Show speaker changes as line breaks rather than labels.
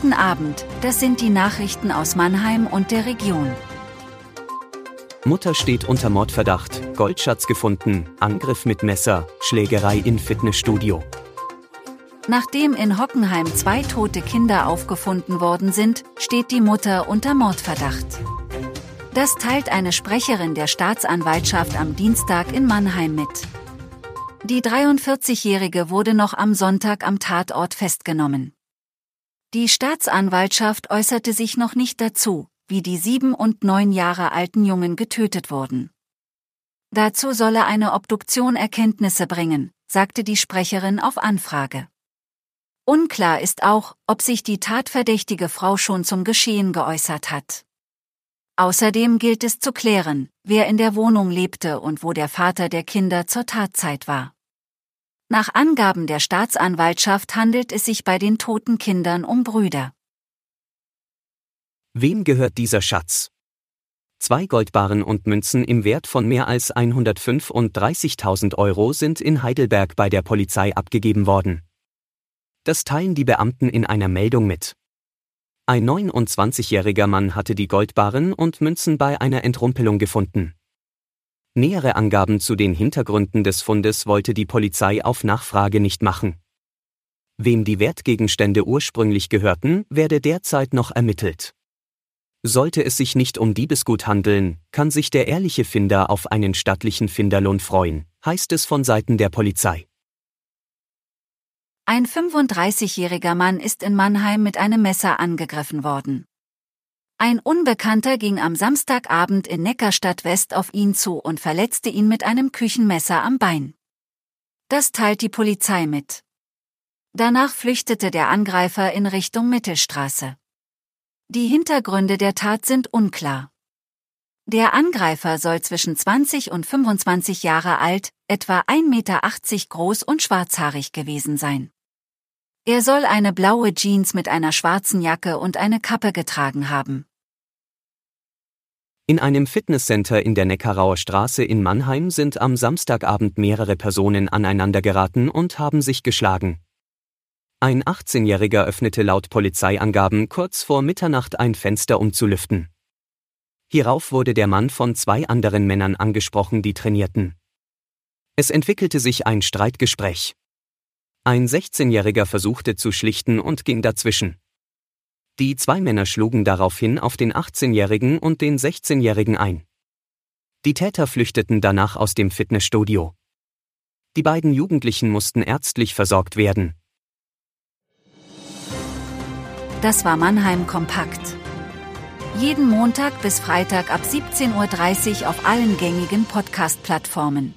Guten Abend, das sind die Nachrichten aus Mannheim und der Region.
Mutter steht unter Mordverdacht, Goldschatz gefunden, Angriff mit Messer, Schlägerei in Fitnessstudio.
Nachdem in Hockenheim zwei tote Kinder aufgefunden worden sind, steht die Mutter unter Mordverdacht. Das teilt eine Sprecherin der Staatsanwaltschaft am Dienstag in Mannheim mit. Die 43-Jährige wurde noch am Sonntag am Tatort festgenommen. Die Staatsanwaltschaft äußerte sich noch nicht dazu, wie die sieben und neun Jahre alten Jungen getötet wurden. Dazu solle eine Obduktion Erkenntnisse bringen, sagte die Sprecherin auf Anfrage. Unklar ist auch, ob sich die tatverdächtige Frau schon zum Geschehen geäußert hat. Außerdem gilt es zu klären, wer in der Wohnung lebte und wo der Vater der Kinder zur Tatzeit war. Nach Angaben der Staatsanwaltschaft handelt es sich bei den toten Kindern um Brüder.
Wem gehört dieser Schatz? Zwei Goldbarren und Münzen im Wert von mehr als 135.000 Euro sind in Heidelberg bei der Polizei abgegeben worden. Das teilen die Beamten in einer Meldung mit. Ein 29-jähriger Mann hatte die Goldbarren und Münzen bei einer Entrumpelung gefunden. Nähere Angaben zu den Hintergründen des Fundes wollte die Polizei auf Nachfrage nicht machen. Wem die Wertgegenstände ursprünglich gehörten, werde derzeit noch ermittelt. Sollte es sich nicht um Diebesgut handeln, kann sich der ehrliche Finder auf einen stattlichen Finderlohn freuen, heißt es von Seiten der Polizei.
Ein 35-jähriger Mann ist in Mannheim mit einem Messer angegriffen worden. Ein Unbekannter ging am Samstagabend in Neckarstadt West auf ihn zu und verletzte ihn mit einem Küchenmesser am Bein. Das teilt die Polizei mit. Danach flüchtete der Angreifer in Richtung Mittelstraße. Die Hintergründe der Tat sind unklar. Der Angreifer soll zwischen 20 und 25 Jahre alt, etwa 1,80 Meter groß und schwarzhaarig gewesen sein. Er soll eine blaue Jeans mit einer schwarzen Jacke und eine Kappe getragen haben.
In einem Fitnesscenter in der Neckarauer Straße in Mannheim sind am Samstagabend mehrere Personen aneinandergeraten und haben sich geschlagen. Ein 18-Jähriger öffnete laut Polizeiangaben kurz vor Mitternacht ein Fenster um zu lüften. Hierauf wurde der Mann von zwei anderen Männern angesprochen, die trainierten. Es entwickelte sich ein Streitgespräch. Ein 16-Jähriger versuchte zu schlichten und ging dazwischen. Die zwei Männer schlugen daraufhin auf den 18-Jährigen und den 16-Jährigen ein. Die Täter flüchteten danach aus dem Fitnessstudio. Die beiden Jugendlichen mussten ärztlich versorgt werden.
Das war Mannheim Kompakt. Jeden Montag bis Freitag ab 17.30 Uhr auf allen gängigen Podcast-Plattformen.